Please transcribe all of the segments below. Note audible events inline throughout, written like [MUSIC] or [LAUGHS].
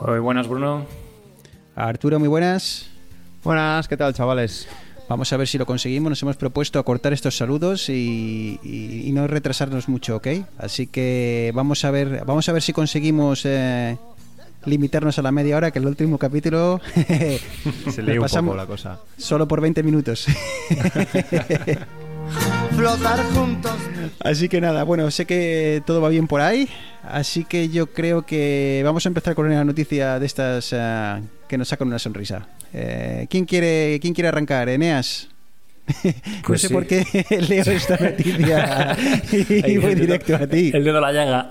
Muy buenas, Bruno. Arturo, muy buenas. Buenas, ¿qué tal, chavales? Vamos a ver si lo conseguimos. Nos hemos propuesto acortar estos saludos y, y- y no retrasarnos mucho, ¿ok? Así que vamos a ver, vamos a ver si conseguimos eh, limitarnos a la media hora, que el último capítulo [LAUGHS] Se le lee un pasamos- poco la cosa. solo por 20 minutos. [LAUGHS] Flotar juntos. Así que nada, bueno, sé que todo va bien por ahí, así que yo creo que vamos a empezar con una noticia de estas eh, que nos sacan una sonrisa. Eh, ¿quién, quiere, ¿Quién quiere arrancar? Eneas. [LAUGHS] no Pues sé sí. por qué [LAUGHS] leo esta noticia [LAUGHS] y voy directo a ti. El dedo a la llaga.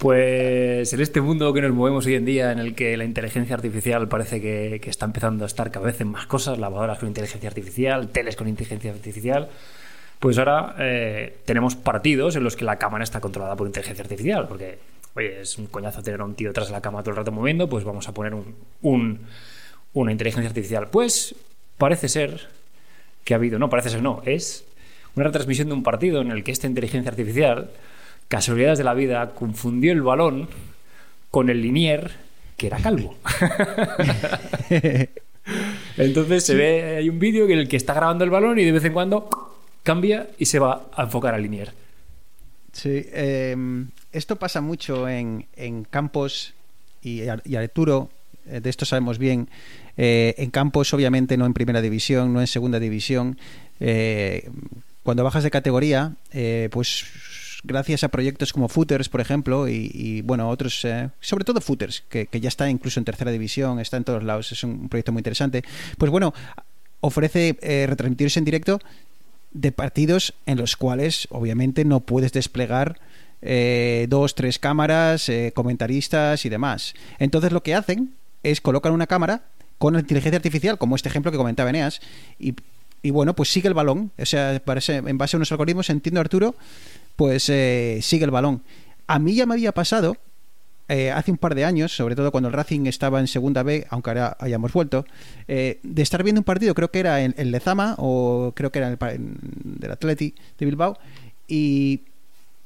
Pues en este mundo que nos movemos hoy en día, en el que la inteligencia artificial parece que, está empezando a estar cada vez en más cosas, lavadoras con inteligencia artificial, teles con inteligencia artificial, pues ahora eh, tenemos partidos en los que la cámara está controlada por inteligencia artificial, porque, oye, es un coñazo tener a un tío de la cama todo el rato moviendo, pues vamos a poner un, un- una inteligencia artificial. Pues parece ser que ha habido, no, parece ser no, es una retransmisión de un partido en el que esta inteligencia artificial, casualidades de la vida, confundió el balón con el linier que era calvo. [LAUGHS] Entonces se ve, hay un vídeo en el que está grabando el balón y de vez en cuando cambia y se va a enfocar al linier. Sí, eh, esto pasa mucho en, en campos y, Ar- y Arturo, eh, de esto sabemos bien, eh, en campos obviamente no en primera división, no en segunda división. eh, cuando bajas de categoría, pues gracias a proyectos como Footers, por ejemplo, y, bueno, otros, eh, sobre todo Footers, que, que ya está incluso en tercera división, está en todos lados, es un proyecto muy interesante, pues bueno, ofrece eh, retransmitirse en directo de partidos en los cuales obviamente no puedes desplegar eh, dos, tres cámaras, eh, comentaristas y demás. Entonces lo que hacen es colocan una cámara con inteligencia artificial, como este ejemplo que comentaba Eneas, y, y bueno, pues sigue el balón. O sea, parece, en base a unos algoritmos, entiendo Arturo, pues eh, sigue el balón. A mí ya me había pasado eh, hace un par de años, sobre todo cuando el Racing estaba en segunda B, aunque ahora hayamos vuelto, eh, de estar viendo un partido, creo que era en, Lezama o creo que era en el, en- del Atleti de Bilbao, y,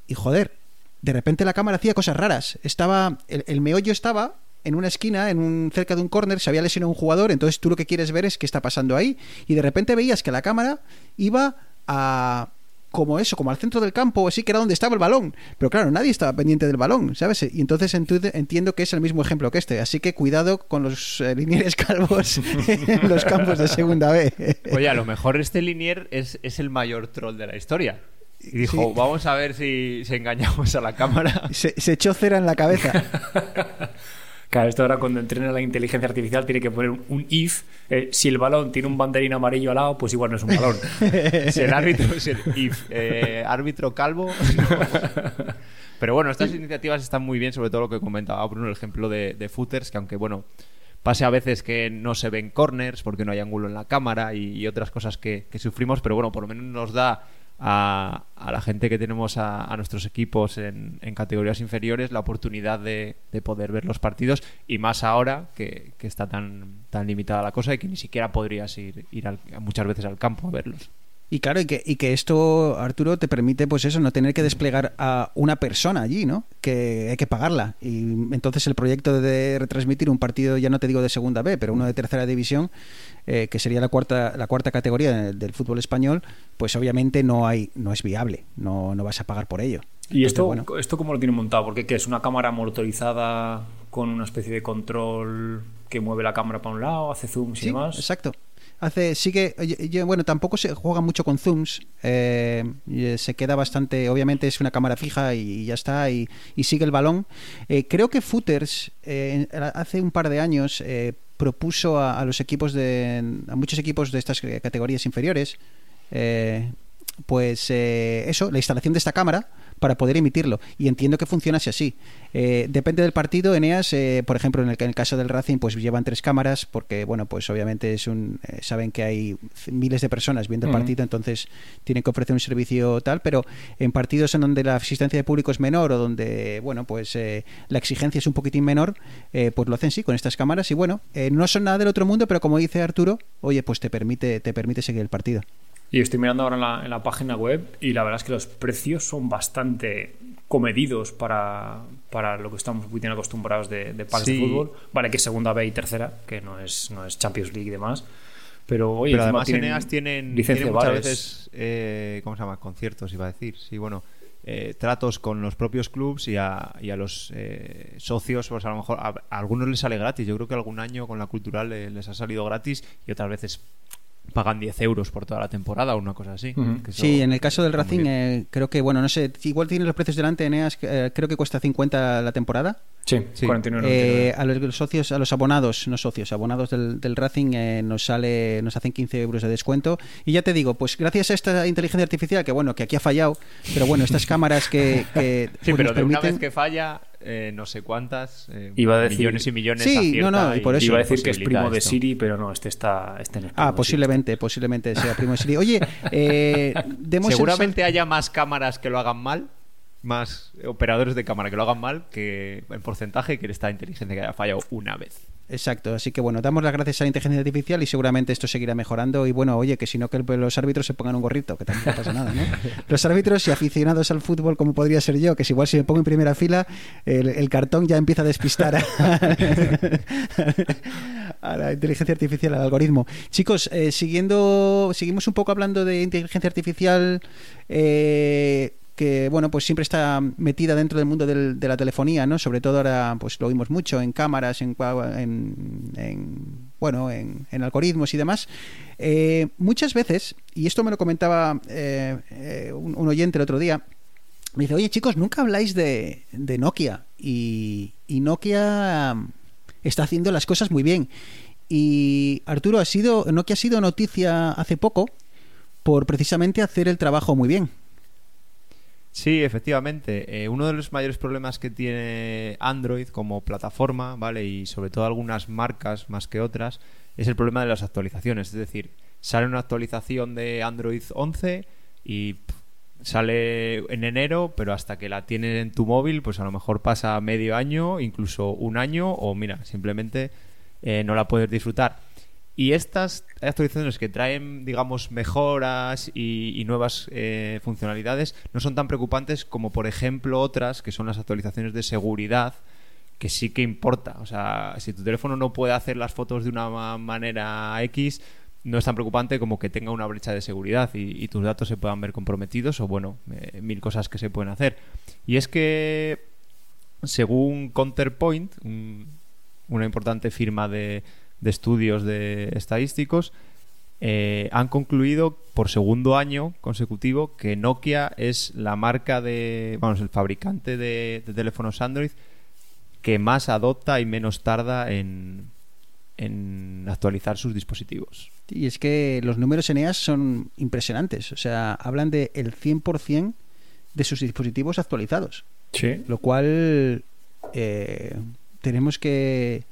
y joder, de repente la cámara hacía cosas raras. Estaba, el, el meollo estaba en una esquina, en un, cerca de un córner, se había lesionado un jugador, entonces tú lo que quieres ver es qué está pasando ahí, y de repente veías que la cámara iba a como eso, como al centro del campo, así que era donde estaba el balón. Pero claro, nadie estaba pendiente del balón, ¿sabes? Y entonces entiendo que es el mismo ejemplo que este. Así que cuidado con los eh, linieres [LAUGHS] calvos en los campos de segunda B. Oye, a lo mejor este Linier es, es el mayor troll de la historia. Y dijo, Sí. vamos a ver si, si engañamos a la cámara. Se, se echó cera en la cabeza. [LAUGHS] Claro, esto ahora cuando entrena la inteligencia artificial tiene que poner un, if. eh, si el balón tiene un banderín amarillo al lado, pues igual no es un balón. [LAUGHS] Si el árbitro, si el if, [LAUGHS] eh, árbitro calvo. no. [LAUGHS] Pero bueno, estas iniciativas están muy bien, sobre todo lo que comentaba Bruno, el ejemplo de, de footers, que aunque bueno, pase a veces que no se ven corners porque no hay ángulo en la cámara y, y otras cosas que, que sufrimos, pero bueno, por lo menos nos da a, a la gente que tenemos a, a nuestros equipos en, categorías inferiores la oportunidad de, de poder ver los partidos y más ahora que, que está tan, tan limitada la cosa y que ni siquiera podrías ir, ir al- muchas veces al campo a verlos. Y claro, y que, y que esto, Arturo, te permite, pues eso, no tener que desplegar a una persona allí, ¿no? Que hay que pagarla. Y entonces el proyecto de retransmitir un partido, ya no te digo de segunda B, pero uno de tercera división, eh, que sería la cuarta, la cuarta categoría del, del fútbol español, pues obviamente no hay, no es viable. No, no vas a pagar por ello. ¿Y Entonces, esto, bueno, esto cómo lo tiene montado? Porque ¿qué es una cámara motorizada con una especie de control que mueve la cámara para un lado, hace zooms y Sí, demás? exacto. Hace, sigue, bueno, tampoco se juega mucho con zooms, eh, eh, se queda bastante, obviamente es una cámara fija y, ya está, y, sigue el balón. Eh, creo que Footers eh, hace un par de años eh, propuso a, a los equipos de, a muchos equipos de estas categorías inferiores, pues eso, la instalación de esta cámara para poder emitirlo. Y entiendo que funcionase así. Eh, depende del partido, Eneas, eh, por ejemplo, en el, en el, caso del Racing, pues llevan tres cámaras, porque, bueno, pues obviamente es un, eh, saben que hay miles de personas viendo el partido, entonces tienen que ofrecer un servicio tal, pero en partidos en donde la asistencia de público es menor o donde, bueno, pues la exigencia es un poquitín menor, pues lo hacen sí con estas cámaras y bueno, no son nada del otro mundo, pero como dice Arturo, oye, pues te permite, te permite seguir el partido. Y estoy mirando ahora en la, en la, página web y la verdad es que los precios son bastante comedidos para, para lo que estamos muy bien acostumbrados de, de packs de fútbol. Vale, que segunda B y tercera, que no es, no es Champions League y demás. Pero, oye, pero además tienen, Eneas tienen, tienen muchas veces, eh, ¿cómo se llama? Conciertos, iba a decir. Sí, bueno, eh, tratos con los propios clubs y a, y a los eh, socios, pues a lo mejor a, a, algunos les sale gratis. Yo creo que algún año con la cultural eh, les ha salido gratis y otras veces pagan 10 euros por toda la temporada o una cosa así. Uh -huh. Sí, en el caso del Racing, eh, creo que, bueno, no sé, igual tiene los precios delante, Eneas, eh, creo que cuesta 50 la temporada. Sí, sí. 49, eh, a los socios, a los abonados, no socios, abonados del, del Racing eh, nos sale, nos hacen 15 euros de descuento. Y ya te digo, pues gracias a esta inteligencia artificial, que bueno, que aquí ha fallado, pero bueno, estas cámaras que, que sí, pues, pero de permiten... una vez que falla, eh, no sé cuántas eh, iba a decir, millones y millones sí, no, no, y por eso. Iba a decir que es primo de Siri pero no este está este en el ah posiblemente posiblemente sea primo de Siri. Oye eh, [LAUGHS] seguramente el... haya más cámaras que lo hagan mal más operadores de cámara que lo hagan mal que en porcentaje que esta inteligencia que haya fallado una vez Exacto, así que bueno, damos las gracias a la inteligencia artificial y seguramente esto seguirá mejorando. Y bueno, oye, que si no, que los árbitros se pongan un gorrito, que tampoco pasa nada, ¿no? [LAUGHS] Los árbitros y aficionados al fútbol, como podría ser yo, que si igual si me pongo en primera fila, el, el cartón ya empieza a despistar a, [LAUGHS] a, la inteligencia artificial, al algoritmo. Chicos, eh, siguiendo, seguimos un poco hablando de inteligencia artificial. Eh, que bueno pues siempre está metida dentro del mundo de la telefonía no sobre todo ahora pues lo vimos mucho en cámaras en, en, en bueno en, algoritmos y demás. Eh, muchas veces y esto me lo comentaba eh, eh, un, un, oyente el otro día me dice oye chicos nunca habláis de, de Nokia y, y, Nokia está haciendo las cosas muy bien. Y Arturo ha sido Nokia ha sido noticia hace poco por precisamente hacer el trabajo muy bien Sí, efectivamente. Eh, uno de los mayores problemas que tiene Android como plataforma, ¿vale? Y sobre todo algunas marcas más que otras, es el problema de las actualizaciones. Es decir, sale una actualización de Android 11 y sale en enero, pero hasta que la tienes en tu móvil, pues a lo mejor pasa medio año, incluso un año, o mira, simplemente eh, no la puedes disfrutar. Y estas actualizaciones que traen, digamos, mejoras y, nuevas eh, funcionalidades no son tan preocupantes como, por ejemplo, otras que son las actualizaciones de seguridad, que sí que importa. O sea, si tu teléfono no puede hacer las fotos de una manera X, no es tan preocupante como que tenga una brecha de seguridad y, tus datos se puedan ver comprometidos o, bueno, eh, mil cosas que se pueden hacer. Y es que, según Counterpoint, un, una importante firma de de estudios de estadísticos eh, han concluido por segundo año consecutivo que Nokia es la marca de, vamos, el fabricante de, de teléfonos Android que más adopta y menos tarda en, en actualizar sus dispositivos. Y es que los números Eneas son impresionantes. O sea, hablan de el 100% de sus dispositivos actualizados. Sí. Lo cual eh, tenemos que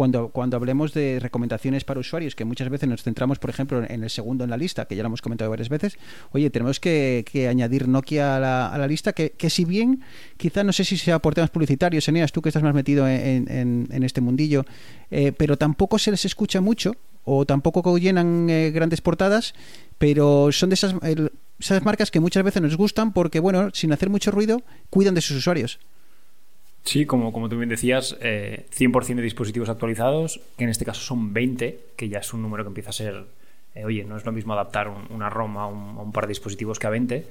cuando, cuando hablemos de recomendaciones para usuarios, que muchas veces nos centramos, por ejemplo, en el segundo en la lista, que ya lo hemos comentado varias veces, oye, tenemos que, añadir Nokia a la, a la lista, que, que, si bien, quizá no sé si sea por temas publicitarios, Eneas, tú que estás más metido en, en, en este mundillo, eh, pero tampoco se les escucha mucho, o tampoco llenan eh, grandes portadas, pero son de esas, el, esas marcas que muchas veces nos gustan porque, bueno, sin hacer mucho ruido, cuidan de sus usuarios. Sí, como, como tú bien decías, eh, 100% de dispositivos actualizados, que en este caso son 20, que ya es un número que empieza a ser, eh, oye, no es lo mismo adaptar un, una ROM a un, a un, par de dispositivos que a 20.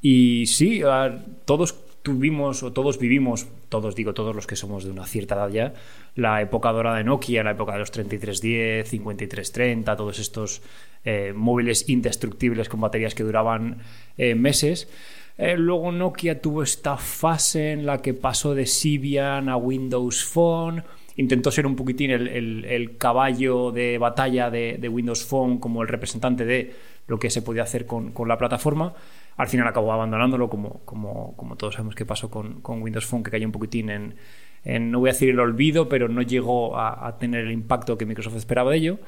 Y sí, a, todos tuvimos o todos vivimos, todos digo todos los que somos de una cierta edad ya, la época dorada de Nokia, la época de los 3310, 5330, todos estos eh, móviles indestructibles con baterías que duraban eh, meses. Eh, luego Nokia tuvo esta fase en la que pasó de Symbian a Windows Phone intentó ser un poquitín el, el- caballo de batalla de, de Windows Phone como el representante de lo que se podía hacer con, con la plataforma. Al final acabó abandonándolo, como, como, como todos sabemos que pasó con, con Windows Phone, que cayó un poquitín en, en, no voy a decir el olvido, pero no llegó a, a tener el impacto que Microsoft esperaba de ello.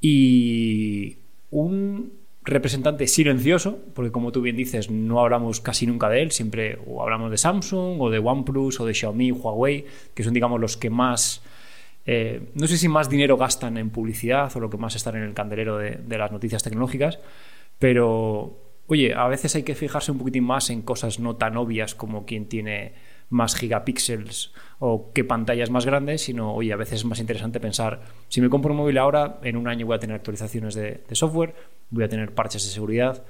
Y un representante silencioso, porque como tú bien dices, no hablamos casi nunca de él, siempre o hablamos de Samsung o de OnePlus o de Xiaomi, Huawei, que son digamos los que más, eh, no sé si más dinero gastan en publicidad o lo que más están en el candelero de, de las noticias tecnológicas, pero oye, a veces hay que fijarse un poquitín más en cosas no tan obvias como quién tiene más gigapíxeles o qué pantalla es más grande, sino, oye, a veces es más interesante pensar, si me compro un móvil ahora, en un año voy a tener actualizaciones de, software, voy a tener parches de seguridad.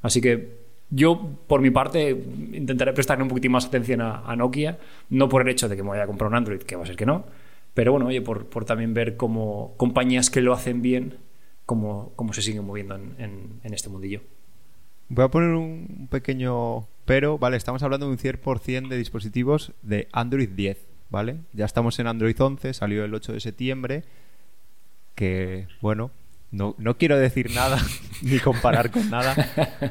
Así que yo, por mi parte, intentaré prestarle un poquitín más atención a, Nokia, no por el hecho de que me vaya a comprar un Android, que va a ser que no, pero bueno, oye, por, por también ver cómo compañías que lo hacen bien, cómo, cómo se siguen moviendo en, en- en este mundillo. Voy a poner un pequeño pero, ¿vale? Estamos hablando de un 100% de dispositivos de Android 10, ¿vale? Ya estamos en Android 11, salió el 8 de septiembre, que, bueno, no, no quiero decir nada [LAUGHS] ni comparar con nada,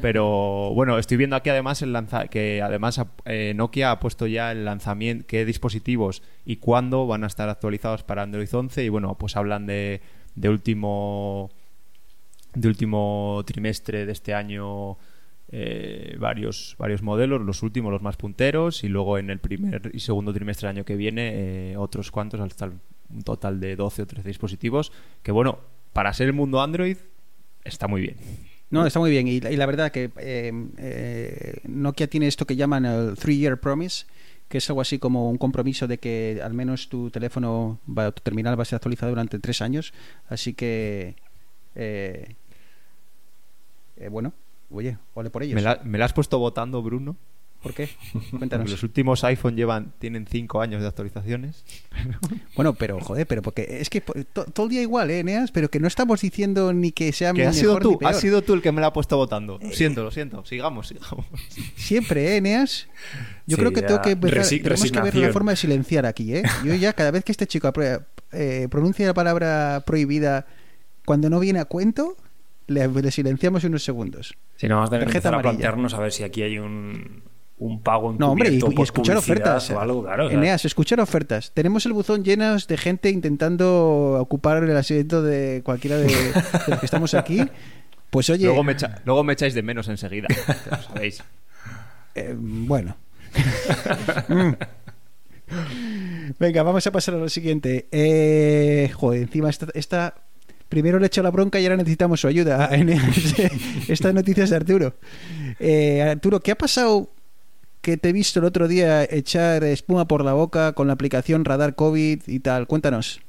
pero bueno, estoy viendo aquí además el lanza que además eh, Nokia ha puesto ya el lanzamiento, qué dispositivos y cuándo van a estar actualizados para Android 11 y bueno, pues hablan de, de último de último trimestre de este año eh, varios, varios modelos, los últimos, los más punteros, y luego en el primer y segundo trimestre del año que viene eh, otros cuantos, hasta un total de 12 o 13 dispositivos, que bueno, para ser el mundo Android está muy bien. No, está muy bien. Y, la- verdad que eh, Nokia tiene esto que llaman el Three-Year Promise, que es algo así como un compromiso de que al menos tu teléfono, tu terminal va a ser actualizado durante tres años. Así que, eh, eh, bueno, oye, ole por ellos. ¿Me la, me la has puesto votando, Bruno? ¿Por qué? Porque Cuéntanos. los últimos iPhone llevan tienen 5 años de actualizaciones. [LAUGHS] Bueno, pero joder, pero porque es que to- todo el día igual, ¿eh, Eneas? Pero que no estamos diciendo ni que sea Que mejor has sido ni tú, peor. has sido tú el que me la ha puesto votando. Lo siento, lo siento. Sigamos, sigamos. Siempre, ¿eh, Eneas? Yo Sí, creo que ya. tengo que empezar, Resi- tenemos que ver la forma de silenciar aquí, ¿eh? Yo ya, cada vez que este chico eh, pronuncia la palabra prohibida cuando no viene a cuento, le, le silenciamos unos segundos. Si no, vamos a tener empezar a plantearnos a ver si aquí hay un, un pago No, hombre, y, y escuchar ofertas. o algo, claro. Eneas, escuchar ofertas. Tenemos el buzón lleno de gente intentando ocupar el asiento de cualquiera de, de los que estamos aquí. Pues oye, Luego, me echa- luego me echáis de menos enseguida. lo sabéis. Eh, bueno. [LAUGHS] Mm. Venga, vamos a pasar a lo siguiente. Eh, joder, encima esta, esta- Primero le he hecho la bronca y ahora necesitamos su ayuda. [LAUGHS] Estas noticias de Arturo. Eh, Arturo, ¿qué ha pasado que te he visto el otro día echar espuma por la boca con la aplicación Radar COVID y tal? Cuéntanos.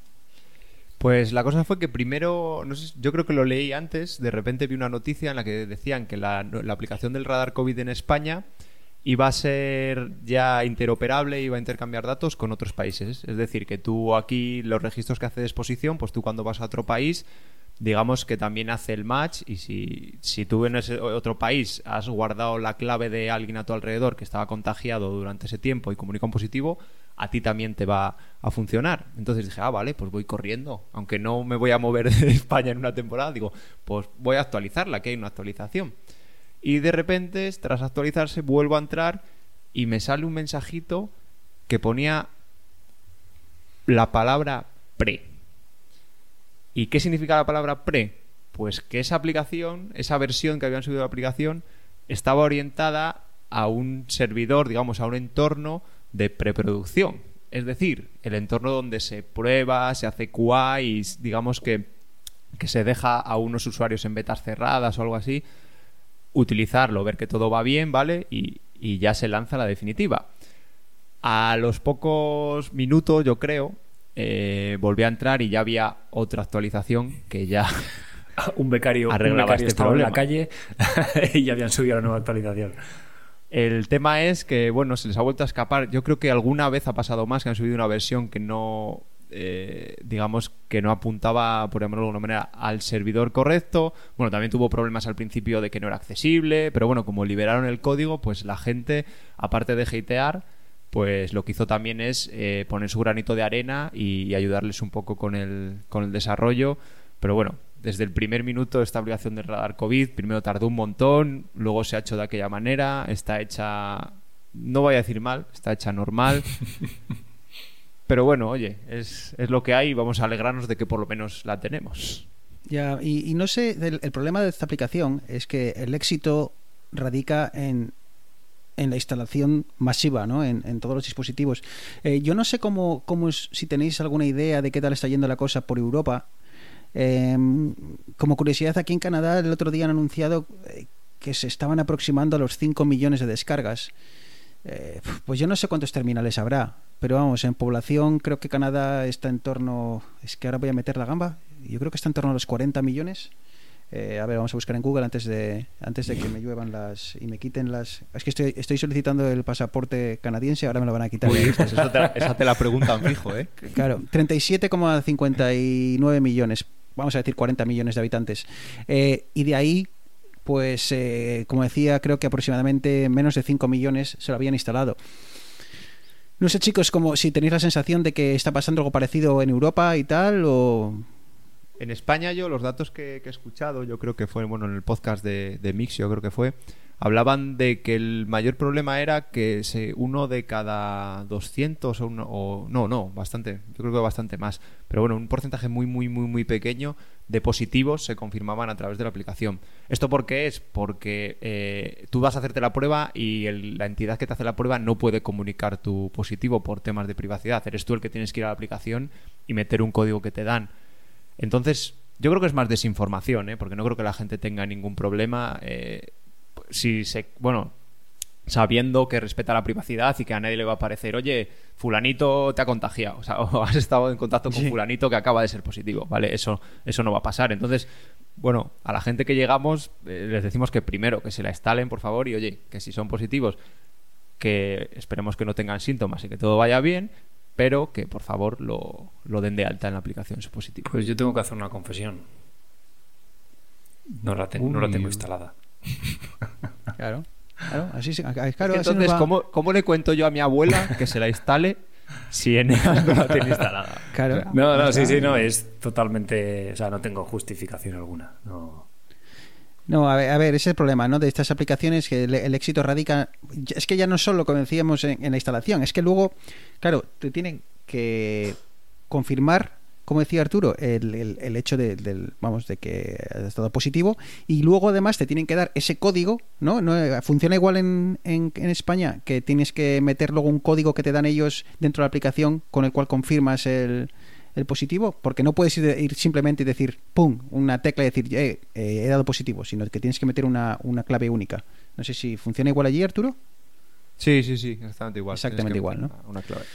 Pues la cosa fue que primero, yo creo que lo leí antes, de repente vi una noticia en la que decían que la aplicación del radar COVID en España iba a ser ya interoperable, iba a intercambiar datos con otros países. Es decir, que tú aquí los registros que hace de exposición, pues tú cuando vas a otro país, digamos que también hace el match y si, si tú en ese otro país has guardado la clave de alguien a tu alrededor que estaba contagiado durante ese tiempo y comunica un positivo, a ti también te va a funcionar. Entonces dije, ah, vale, pues voy corriendo. Aunque no me voy a mover [LAUGHS] de España en una temporada, digo, pues voy a actualizarla, que hay una actualización. Y de repente, tras actualizarse, vuelvo a entrar y me sale un mensajito que ponía la palabra pre. ¿Y qué significa la palabra pre? Pues que esa aplicación, esa versión que habían subido de la aplicación, estaba orientada a un servidor, digamos, a un entorno de preproducción. Es decir, el entorno donde se prueba, se hace QA y digamos que, que se deja a unos usuarios en betas cerradas o algo así, utilizarlo, ver que todo va bien, ¿vale? Y, y ya se lanza la definitiva. A los pocos minutos, yo creo, eh, volví a entrar y ya había otra actualización que ya [LAUGHS] un becario, un Arreglaba becario este estaba en la problema. calle [LAUGHS] y ya habían subido la nueva actualización. El tema es que, bueno, se les ha vuelto a escapar. Yo creo que alguna vez ha pasado más que han subido una versión que no, eh, digamos, que no apuntaba, por llamarlo de alguna manera, al servidor correcto. Bueno, también tuvo problemas al principio de que no era accesible, pero bueno, como liberaron el código, pues la gente, aparte de hatear, pues lo que hizo también es eh, poner su granito de arena y, ayudarles un poco con el, con el desarrollo. Pero bueno, desde el primer minuto esta aplicación del radar COVID, primero tardó un montón, luego se ha hecho de aquella manera, está hecha, no voy a decir mal, está hecha normal. [LAUGHS] Pero bueno, oye, es, es lo que hay y vamos a alegrarnos de que por lo menos la tenemos. Ya, y, no sé, el, problema de esta aplicación es que el éxito radica en, en la instalación masiva ¿no? en, en todos los dispositivos. Eh, yo no sé cómo, cómo es, si tenéis alguna idea de qué tal está yendo la cosa por Europa. Eh, como curiosidad, aquí en Canadá el otro día han anunciado eh, que se estaban aproximando a los 5 millones de descargas. Eh, pues yo no sé cuántos terminales habrá, pero vamos, en población creo que Canadá está en torno, es que ahora voy a meter la gamba, yo creo que está en torno a los 40 millones. Eh, a ver, vamos a buscar en Google antes de antes de que me lluevan las y me quiten las. Es que estoy, estoy solicitando el pasaporte canadiense, ahora me lo van a quitar. Uy, pues eso te, esa te la preguntan fijo, ¿eh? [LAUGHS] Claro, 37,59 millones, vamos a decir 40 millones de habitantes. Eh, y de ahí, pues, eh, como decía, creo que aproximadamente menos de 5 millones se lo habían instalado. No sé, chicos, como si tenéis la sensación de que está pasando algo parecido en Europa y tal, o En España yo los datos que, he escuchado, yo creo que fue bueno en el podcast de, de Mix, yo creo que fue, hablaban de que el mayor problema era que se, uno de cada 200 o, uno, o no, no, bastante, yo creo que bastante más, pero bueno, un porcentaje muy, muy, muy, muy pequeño de positivos se confirmaban a través de la aplicación. ¿Esto por qué es? Porque eh, tú vas a hacerte la prueba y el- la entidad que te hace la prueba no puede comunicar tu positivo por temas de privacidad. Eres tú el que tienes que ir a la aplicación y meter un código que te dan. Entonces, yo creo que es más desinformación, ¿eh? porque no creo que la gente tenga ningún problema. eh, si se. Bueno, sabiendo que respeta la privacidad y que a nadie le va a parecer, oye, Fulanito te ha contagiado, o, sea, [LAUGHS] o has estado en contacto con Sí. Fulanito que acaba de ser positivo, ¿vale? Eso, eso no va a pasar. Entonces, bueno, a la gente que llegamos eh, les decimos que primero que se la instalen, por favor, y oye, que si son positivos, que esperemos que no tengan síntomas y que todo vaya bien, pero que por favor lo, lo den de alta en la aplicación su positivo. Pues yo tengo que hacer una confesión. No la, tengo no la tengo instalada. Claro, claro, así se- claro, Es que así nos entonces, va- ¿cómo, cómo le cuento yo a mi abuela que se la instale si Eneas no la tiene instalada? Claro. No, no, sí, sí, no, es totalmente. O sea, no tengo justificación alguna. No. No, a ver, a ver, ese es el problema, ¿no? De estas aplicaciones que el, el éxito radica. Es que ya no solo, como decíamos, en, en la instalación, es que luego, claro, te tienen que confirmar, como decía Arturo, el, el- el hecho de, del, vamos, de que has estado positivo y luego además te tienen que dar ese código, ¿no? no eh, funciona igual en, en, en España, que tienes que meter luego un código que te dan ellos dentro de la aplicación con el cual confirmas el, el positivo, porque no puedes ir, ir simplemente y decir, ¡pum!, una tecla y decir, eh, eh, he dado positivo, sino que tienes que meter una, una clave única. No sé si funciona igual allí, Arturo. Sí, sí, sí, exactamente igual. Exactamente igual, meter Una, una clave.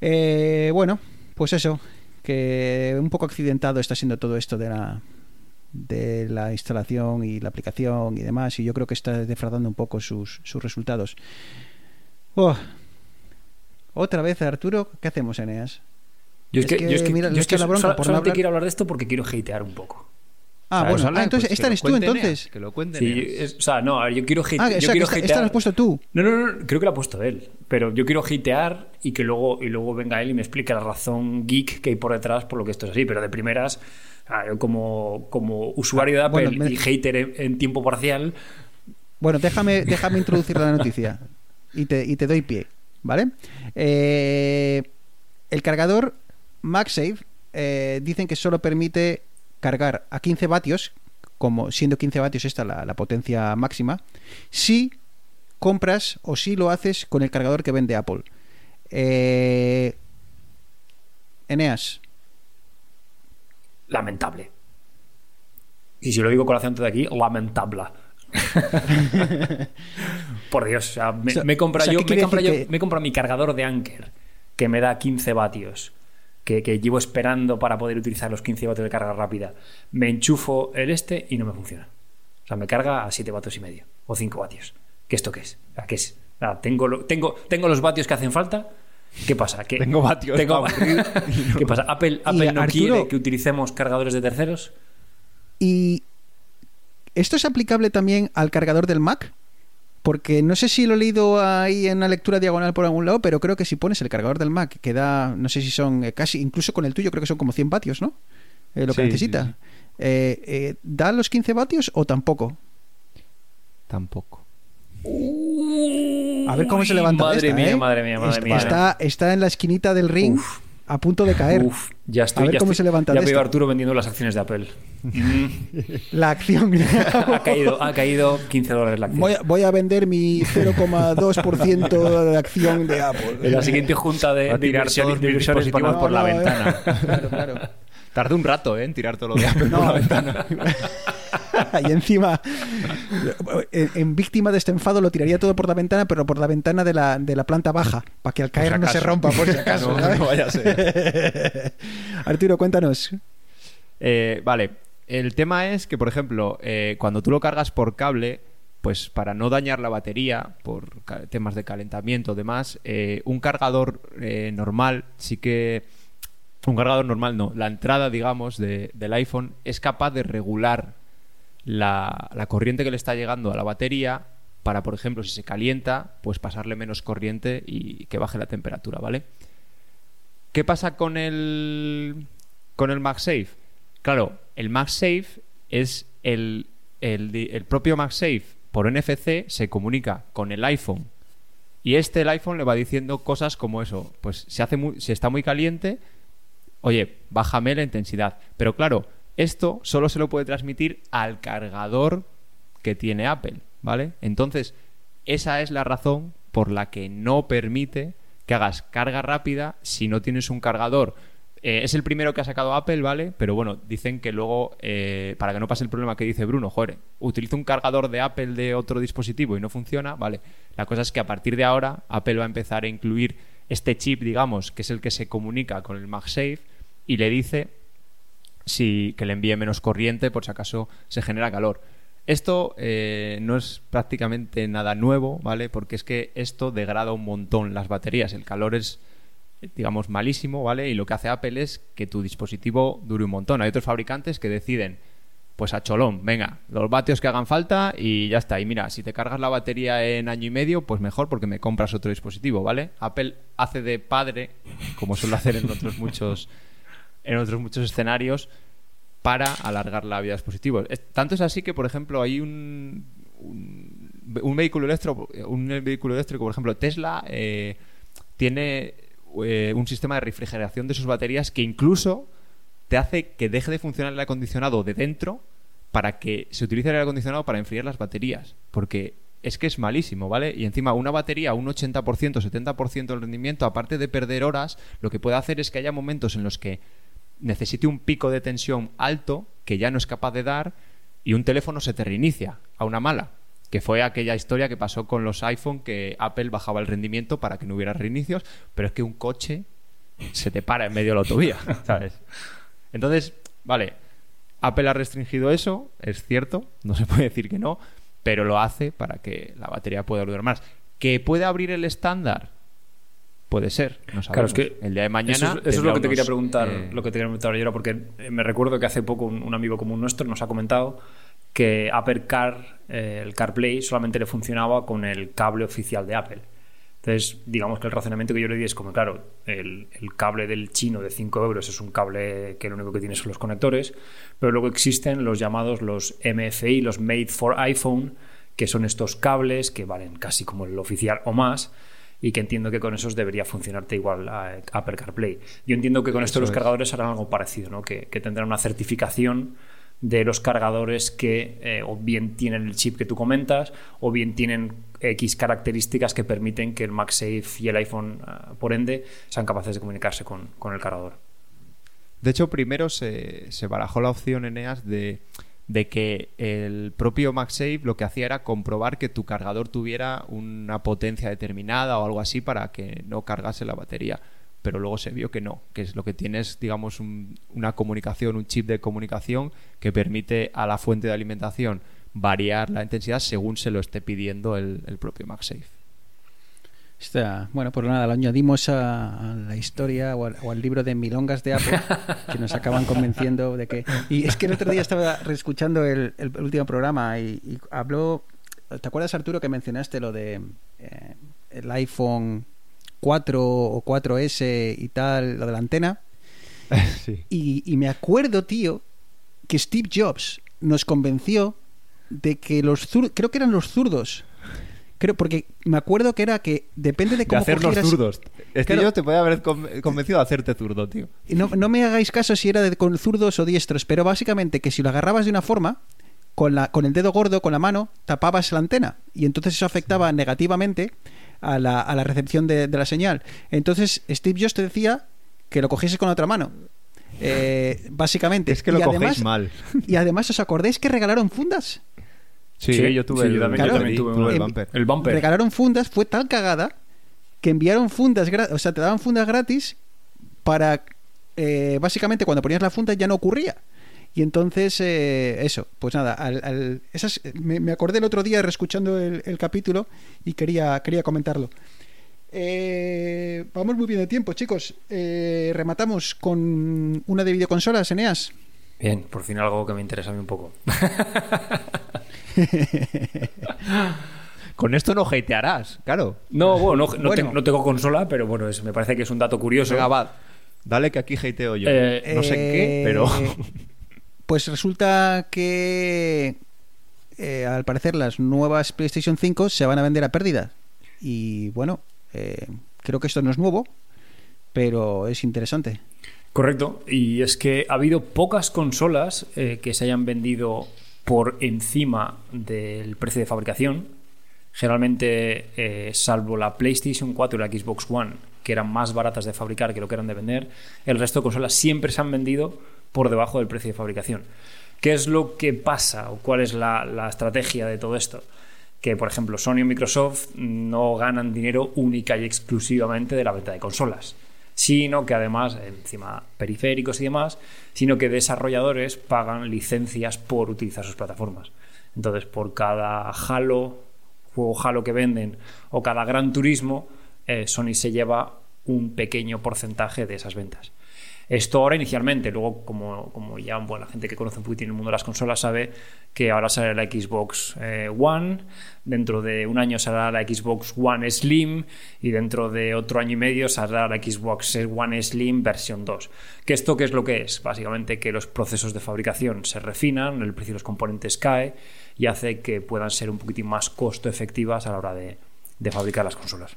Eh, bueno, pues eso, que un poco accidentado está siendo todo esto de la de la instalación y la aplicación y demás, y yo creo que está defraudando un poco sus, sus resultados. Oh. Otra vez, Arturo, ¿qué hacemos, Eneas? Yo es, que, que, yo es que, mira, yo es que la bronca solo- por no hablar. quiero hablar de esto porque quiero hatear un poco. Ah, bueno, ah, entonces pues esta eres tú, cuente entonces. Que lo cuente Sí, es- o sea, no, a ver, yo quiero hate- Ah, o yo sea, que quiero esta, esta la has puesto tú. No, no, no, creo que la ha puesto él. Pero yo quiero hatear y que luego, y luego venga él y me explique la razón geek que hay por detrás por lo que esto es así. Pero de primeras, ah, como, como usuario de Apple Bueno, me- y hater en, en tiempo parcial, Bueno, déjame, déjame introducir la noticia y te, y te doy pie, ¿vale? Eh, el cargador MagSafe eh, dicen que solo permite cargar a 15 vatios, como siendo 15 vatios esta la, la potencia máxima, si compras o si lo haces con el cargador que vende Apple. Eh, Eneas, lamentable. Y si lo digo con el acento de aquí, lamentable. [LAUGHS] Por Dios, o sea, me, O sea, me o sea, yo, ¿qué me decir yo- que- me he comprado mi cargador de Anker, que me da 15 vatios, que, que llevo esperando para poder utilizar los 15 vatios de carga rápida. Me enchufo el este y no me funciona. O sea, me carga a 7 vatios y medio, o 5 vatios. ¿Qué esto qué es? ¿qué es? Tengo, lo- tengo, tengo los vatios que hacen falta. ¿Qué pasa? ¿Qué, Tengo vatios tengo- [LAUGHS] ¿Qué pasa? ¿Apple, Apple no Arturo- quiere que utilicemos cargadores de terceros? ¿y esto es aplicable también al cargador del Mac? Porque no sé si lo he leído ahí en una lectura diagonal por algún lado, pero creo que si pones el cargador del Mac, que da, no sé si son eh, casi, incluso con el tuyo, creo que son como 100 vatios, ¿no? Eh, lo que necesita. sí, sí. Eh, eh, ¿Da los 15 vatios o tampoco? Tampoco. A ver cómo se levanta Madre esta, mía, ¿eh? madre mía, madre mía. Está, está en la esquinita del ring a punto de caer. Uf, ya estoy. A ver ya cómo estoy- se levanta Ya de veo a esto. Arturo vendiendo las acciones de Apple. La acción. [LAUGHS] ha, caído, ha caído 15 dólares la acción. voy, a, voy a vender mi 0,2% de acción de Apple. En la siguiente junta de, tirar de para- por la No, eh. ventana. Claro, claro. Tardé un rato ¿eh? en tirar todo lo de Apple por No. la ventana. [LAUGHS] [LAUGHS] y encima, en, en víctima de este enfado, lo tiraría todo por la ventana, pero por la ventana de la, de la planta baja, para que al caer no se rompa, por si acaso. No, vaya a ser. [LAUGHS] Arturo, cuéntanos. Eh, vale, el tema es que, por ejemplo, eh, cuando tú lo cargas por cable, pues para no dañar la batería, por temas de calentamiento, demás, eh, un cargador eh, normal sí que... Un cargador normal no, la entrada, digamos, de- del iPhone es capaz de regular la, corriente que le está llegando a la batería para, por ejemplo, si se calienta, pues pasarle menos corriente y que baje la temperatura, ¿vale? ¿Qué pasa con el con el MagSafe? Claro, el MagSafe es el, el, propio MagSafe por NFC se comunica con el iPhone y este el iPhone le va diciendo cosas como eso, pues se hace muy, si está muy caliente, oye, bájame la intensidad. Pero claro, esto solo se lo puede transmitir al cargador que tiene Apple, ¿vale? Entonces, esa es la razón por la que no permite que hagas carga rápida si no tienes un cargador. Eh, es el primero que ha sacado Apple, ¿vale? Pero bueno, dicen que luego, eh, para que no pase el problema que dice Bruno, joder, utilizo un cargador de Apple de otro dispositivo y no funciona, ¿vale? La cosa es que a partir de ahora Apple va a empezar a incluir este chip, digamos, que es el que se comunica con el MagSafe y le dice si que le envíe menos corriente por si acaso se genera calor. Esto eh, no es prácticamente nada nuevo, ¿vale? Porque es que esto degrada un montón las baterías. El calor es, digamos, malísimo, ¿vale? Y lo que hace Apple es que tu dispositivo dure un montón. Hay otros fabricantes que deciden, pues a cholón, venga, los vatios que hagan falta y ya está. Y mira, si te cargas la batería en año y medio, pues mejor porque me compras otro dispositivo, ¿vale? Apple hace de padre, como suele hacer en otros muchos, en otros muchos escenarios, para alargar la vida de dispositivos. Tanto es así que, por ejemplo, hay un, un, un vehículo eléctrico, un vehículo eléctrico, por ejemplo, Tesla eh, tiene eh, un sistema de refrigeración de sus baterías que incluso te hace que deje de funcionar el acondicionado de dentro para que se utilice el aire acondicionado para enfriar las baterías. Porque es que es malísimo, ¿vale? Y encima una batería, un 80%, 70% del rendimiento, aparte de perder horas, lo que puede hacer es que haya momentos en los que necesite un pico de tensión alto que ya no es capaz de dar y un teléfono se te reinicia a una mala. Que fue aquella historia que pasó con los iPhone que Apple bajaba el rendimiento para que no hubiera reinicios, pero es que un coche se te para en medio de la autovía, [LAUGHS] ¿sabes? Entonces, vale, Apple ha restringido eso, es cierto, no se puede decir que no, pero lo hace para que la batería pueda durar más. ¿Que puede abrir el estándar? Puede ser, no sabemos. Claro, es que el día de mañana. Eso es, eso es tendrá lo que te unos, quería preguntar, eh, lo que te quería preguntar yo, porque eh, me recuerdo que hace poco un, un amigo común nuestro nos ha comentado que Apple Car, eh, el CarPlay, solamente le funcionaba con el cable oficial de Apple. Entonces, digamos que el razonamiento que yo le di es como, claro, el, el cable del chino de 5 euros es un cable que lo único que tiene son los conectores, pero luego existen los llamados los MFI, los Made for iPhone, que son estos cables que valen casi como el oficial o más, y que entiendo que con esos debería funcionarte igual a Apple CarPlay. Yo entiendo que con esto los es. cargadores harán algo parecido, ¿no? que, que tendrán una certificación de los cargadores que eh, o bien tienen el chip que tú comentas o bien tienen X características que permiten que el MagSafe y el iPhone, ah, por ende, sean capaces de comunicarse con, con el cargador. De hecho, primero se, se barajó la opción Eneas de, de que el propio MagSafe lo que hacía era comprobar que tu cargador tuviera una potencia determinada o algo así para que no cargase la batería. Pero luego se vio que no, que es lo que tienes, digamos, un- una comunicación, un chip de comunicación que permite a la fuente de alimentación variar la intensidad según se lo esté pidiendo el, el propio MagSafe. Está, bueno, pues nada, lo añadimos a, a la historia o al, o al libro de milongas de Apple que nos acaban convenciendo de que... Y es que el otro día estaba reescuchando el, el último programa y, y habló ¿te acuerdas Arturo que mencionaste lo de eh, el iPhone 4 o 4S y tal, lo de la antena? [LAUGHS] sí. Y, y me acuerdo, tío, que Steve Jobs nos convenció de que los zurdos, creo que eran los zurdos, creo, porque me acuerdo que era que depende de De cómo hacernos cogieras- zurdos. Este Claro. yo te puede haber con- convencido de hacerte zurdo, tío. No, no me hagáis caso si era de, con zurdos o diestros, pero básicamente que si lo agarrabas de una forma, con, la, con el dedo gordo, con la mano, tapabas la antena. Y entonces eso afectaba negativamente a la, a la recepción de, de la señal. Entonces Steve Jobs te decía que lo cogieses con la otra mano. Eh, básicamente. Es que lo Y además- mal. [LAUGHS] Y además, ¿os acordáis que regalaron fundas? Sí, yo tuve sí, el, yo también, yo yo también tuve el bumper. El bumper. Regalaron fundas, fue tal cagada que enviaron fundas, o sea, te daban fundas gratis para, eh, básicamente, cuando ponías la funda ya no ocurría. Y entonces, eh, eso, pues nada, al, al- esas, me, me acordé el otro día reescuchando el, el capítulo y quería, quería comentarlo. Eh, vamos muy bien de tiempo, chicos. Eh, rematamos con una de videoconsolas, Eneas. Bien, por fin algo que me interesa a mí un poco. [LAUGHS] [LAUGHS] Con esto no hatearás, claro. No, bueno, no, no Bueno. tengo, no tengo consola, pero bueno, es- me parece que es un dato curioso. Venga, va. Dale que aquí hateo yo. Eh, no sé en qué, Eh, pero... Pues resulta que eh, al parecer las nuevas PlayStation 5 se van a vender a pérdida. Y bueno, eh, creo que esto no es nuevo, pero es interesante. Correcto, y es que ha habido pocas consolas eh, que se hayan vendido por encima del precio de fabricación. Generalmente, eh, salvo la PlayStation 4 y la Xbox One, que eran más baratas de fabricar que lo que eran de vender, el resto de consolas siempre se han vendido por debajo del precio de fabricación. ¿Qué es lo que pasa o cuál es la, la estrategia de todo esto? Que, por ejemplo, Sony o Microsoft no ganan dinero única y exclusivamente de la venta de consolas sino que además, encima periféricos y demás, sino que desarrolladores pagan licencias por utilizar sus plataformas. Entonces, por cada Halo, juego Halo que venden, o cada Gran Turismo, eh, Sony se lleva un pequeño porcentaje de esas ventas. Esto ahora inicialmente, luego como, como ya bueno, la gente que conoce un poquito en el mundo de las consolas sabe que ahora sale la Xbox eh, One, dentro de un año saldrá la Xbox One Slim y dentro de otro año y medio saldrá la Xbox One Slim versión 2. ¿Que esto qué es lo que es? Básicamente que los procesos de fabricación se refinan, el precio de los componentes cae y hace que puedan ser un poquitín más costo efectivas a la hora de, de fabricar las consolas.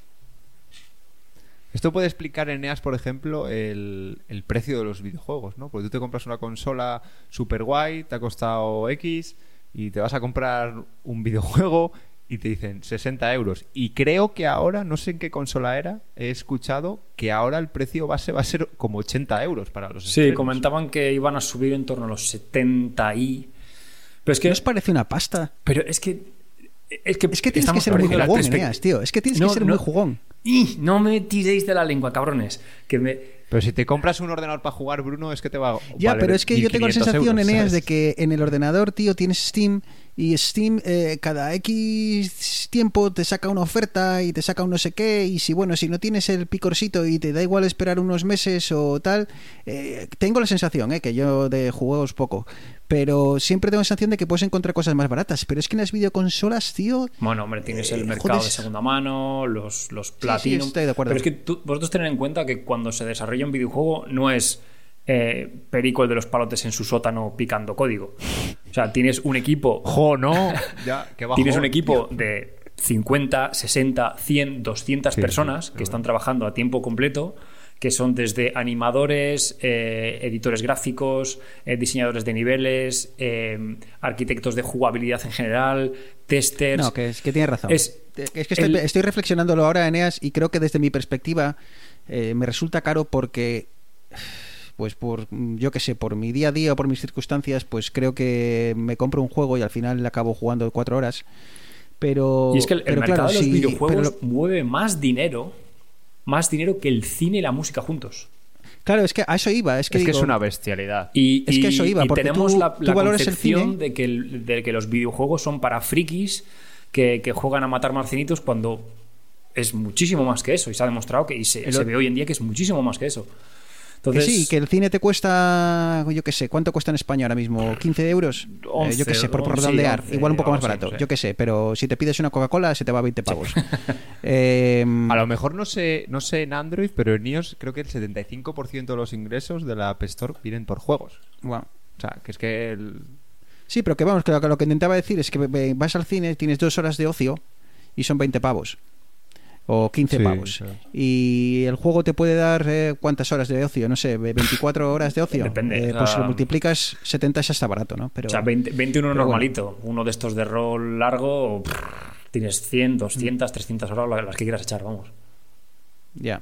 Esto puede explicar, Eneas, por ejemplo, el, el precio de los videojuegos, ¿no? Porque tú te compras una consola super guay, te ha costado X, y te vas a comprar un videojuego y te dicen 60 euros. Y creo que ahora, no sé en qué consola era, he escuchado que ahora el precio base va a ser como 80 euros para los Sí, estrenos. comentaban que iban a subir en torno a los 70 y... Pero es que... ¿Qué os parece una pasta? Pero es que... Es que, Es que tienes que ser muy jugón. Eneas, tío. Es que tienes No, que ser no. muy jugón. ¡Ih! No me tiréis de la lengua, cabrones. Que me... Pero si te compras un ordenador para jugar, Bruno, es que te va a Ya, valer pero es que yo tengo la 1500 sensación, euros, Eneas, ¿sabes? de que en el ordenador, tío, tienes Steam y Steam eh, cada X tiempo te saca una oferta y te saca un no sé qué y si, bueno, si no tienes el picorcito y te da igual esperar unos meses o tal, eh, tengo la sensación, eh, que yo de juegos poco, pero siempre tengo la sensación de que puedes encontrar cosas más baratas, pero es que en las videoconsolas, tío, Bueno, hombre, tienes el Eh, mercado joder. de segunda mano, los, los Platinum. estoy de acuerdo. Pero es que tú- vosotros tened en cuenta que cuando se desarrolla un videojuego no es eh, Perico el de los palotes en su sótano picando código. O sea, tienes un equipo ¡Jo, no! [LAUGHS] Ya, Tienes un equipo tío. de 50, 60, 100, 200 Sí, personas sí, que están trabajando a tiempo completo, que son desde animadores, eh, editores gráficos, eh, diseñadores de niveles, eh, arquitectos de jugabilidad en general, testers. no, que, es, que tienes razón. Es Es que estoy, el- estoy reflexionándolo ahora, Eneas, y creo que desde mi perspectiva eh, me resulta caro porque, pues por, mm, yo qué sé, por mi día a día o por mis circunstancias, pues creo que me compro un juego y al final le acabo jugando cuatro horas. Pero, Y es que el, el pero mercado claro, de los sí, videojuegos pero- mueve más dinero, más dinero que el cine y la música juntos. claro, es que a eso iba. Es que, Es que digo, es una bestialidad. Y, Es que eso iba, y porque tenemos tú- la, tú la el concepción cine. de que, el- de que los videojuegos son para frikis que, que juegan a matar marcianitos cuando es muchísimo más que eso. Y se ha demostrado que y se, El se o- ve hoy en día que es muchísimo más que eso. Que sí, que el cine te cuesta, yo qué sé, ¿cuánto cuesta en España ahora mismo? ¿15 euros? Eh, yo qué 11, sé, por, por redondear. 11, Igual un poco más barato. no sé. Yo qué sé, pero si te pides una Coca-Cola se te va a 20 pavos. [LAUGHS] Eh, A lo mejor no sé, no sé en Android, pero en iOS creo que el 75% de los ingresos de la App Store vienen por juegos. O sea, que es que el... Sí, pero que vamos, que lo, que lo que intentaba decir es que vas al cine, tienes dos horas de ocio y son 20 pavos. O 15 Sí, pavos. claro. Y el juego te puede dar eh, cuántas horas de ocio, no sé, ve- 24 horas de ocio. Depende, Eh, pues si lo multiplicas, 70 ya está barato, ¿no? Pero, O sea, 20, 21 pero normalito. Uno de estos de rol largo, pff, tienes 100, 200, 300 horas, las- las que quieras echar, vamos. Ya.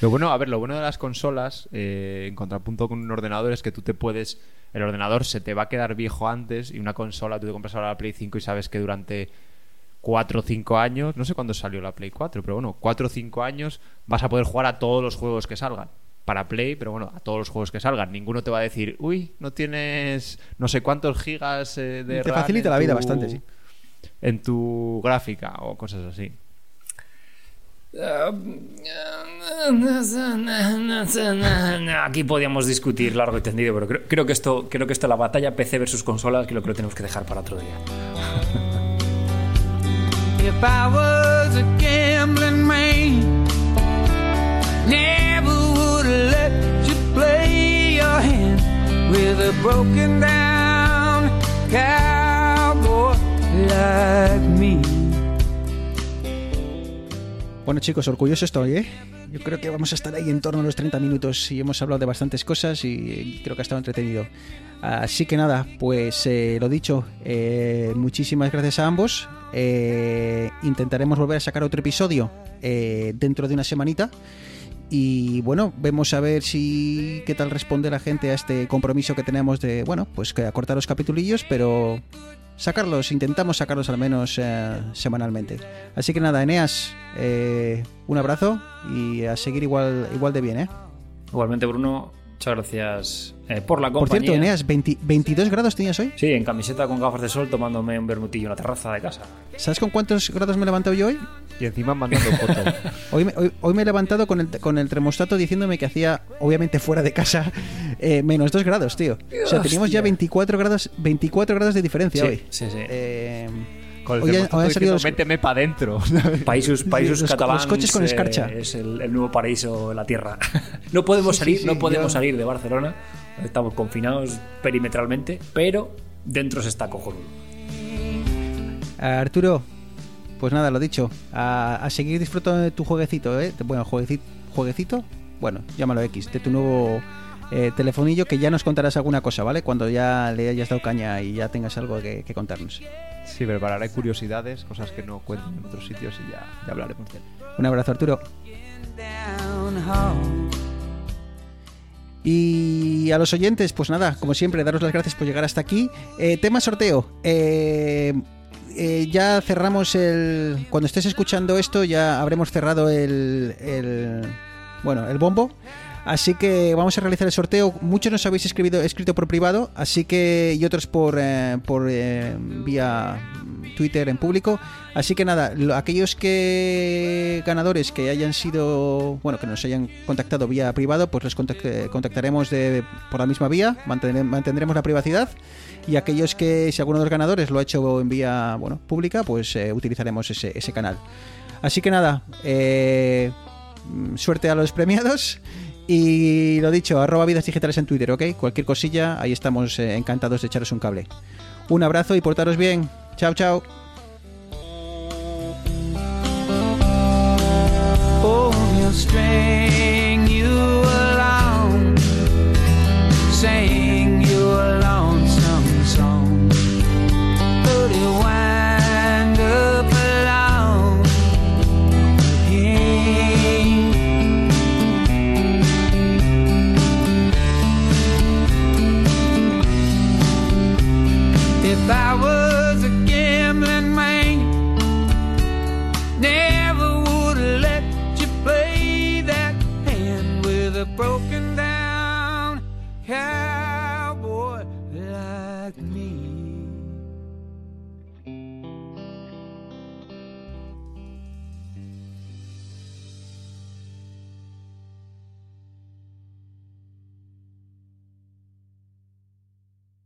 Lo bueno, a ver, lo bueno de las consolas, eh, en contrapunto con un ordenador, es que tú te puedes. El ordenador se te va a quedar viejo antes y una consola, tú te compras ahora la Play 5 y sabes que durante 4 o 5 años, no sé cuándo salió la Play 4, pero bueno, 4 o 5 años vas a poder jugar a todos los juegos que salgan. Para Play, pero bueno, a todos los juegos que salgan. Ninguno te va a decir, uy, no tienes no sé cuántos gigas eh, de Te RAM facilita la vida bastante, sí. En tu gráfica o cosas así. Aquí podíamos discutir largo y tendido, pero creo, creo que esto, creo que esto la batalla PC versus consolas, creo que lo tenemos que dejar para otro día. If I was a gambling man, never would let you play your hand with a broken down cowboy like me. Bueno, chicos, orgulloso estoy, ¿eh? Yo creo que vamos a estar ahí en torno a los 30 minutos y hemos hablado de bastantes cosas y creo que ha estado entretenido. Así que nada, pues eh, lo dicho, eh, muchísimas gracias a ambos. Eh, intentaremos volver a sacar otro episodio eh, dentro de una semanita. Y bueno, vemos a ver si qué tal responde la gente a este compromiso que tenemos de, bueno, pues que acortar los capitulillos, pero sacarlos, intentamos sacarlos al menos eh, semanalmente. Así que nada, Eneas, un abrazo y a seguir igual, igual de bien, ¿eh? Igualmente, Bruno, muchas gracias eh, por la Por compañía. cierto, Eneas, 20 ¿22 grados tenías hoy? Sí, en camiseta con gafas de sol tomándome un bermutillo en la terraza de casa. ¿Sabes con cuántos grados me he levantado yo hoy? Y encima mandando fotos. [LAUGHS] Hoy me, hoy, hoy me he levantado con el, con el termostato diciéndome que hacía, obviamente fuera de casa, [LAUGHS] eh, menos 2 grados, tío. O sea, teníamos ya 24 grados, 24 grados de diferencia Sí, hoy. sí, sí. Eh, Con el hoy, han salido los, méteme para adentro. [LAUGHS] Países, países los- catalans los coches con eh, escarcha. es el, el nuevo paraíso de la tierra. no podemos Sí, salir, sí, sí, no podemos yo- salir de Barcelona. Estamos confinados perimetralmente, pero dentro se está cojonudo. Arturo, pues nada, lo dicho. A, a seguir disfrutando de tu jueguecito, ¿eh? Bueno, jueguecito, jueguecito, bueno, llámalo X, de tu nuevo eh, telefonillo que ya nos contarás alguna cosa, ¿vale? Cuando ya le hayas dado caña y ya tengas algo que, que contarnos. Sí, prepararé curiosidades, cosas que no cuentan en otros sitios y ya, ya hablaremos de él. Un abrazo, Arturo. Y a los oyentes, pues nada, como siempre, daros las gracias por llegar hasta aquí. Eh, tema sorteo. Eh, eh, ya cerramos el. Cuando estés escuchando esto, ya habremos cerrado el. el bueno, el bombo. Así que vamos a realizar el sorteo. Muchos nos habéis escrito, por privado, así que y otros por, eh, por eh, vía Twitter en público. Así que nada, lo- aquellos que ganadores que hayan sido, bueno, que nos hayan contactado vía privado, pues los contact- eh, contactaremos de, por la misma vía, mantendremos la privacidad. Y aquellos que, si alguno de los ganadores lo ha hecho en vía, bueno, pública, pues utilizaremos ese, ese canal. Así que nada, mm, suerte a los premiados. Y lo dicho, arroba vidas digitales en Twitter, ¿ok? Cualquier cosilla, ahí estamos eh, encantados de echaros un cable. Un abrazo y portaros bien. Chao, chao. Oh,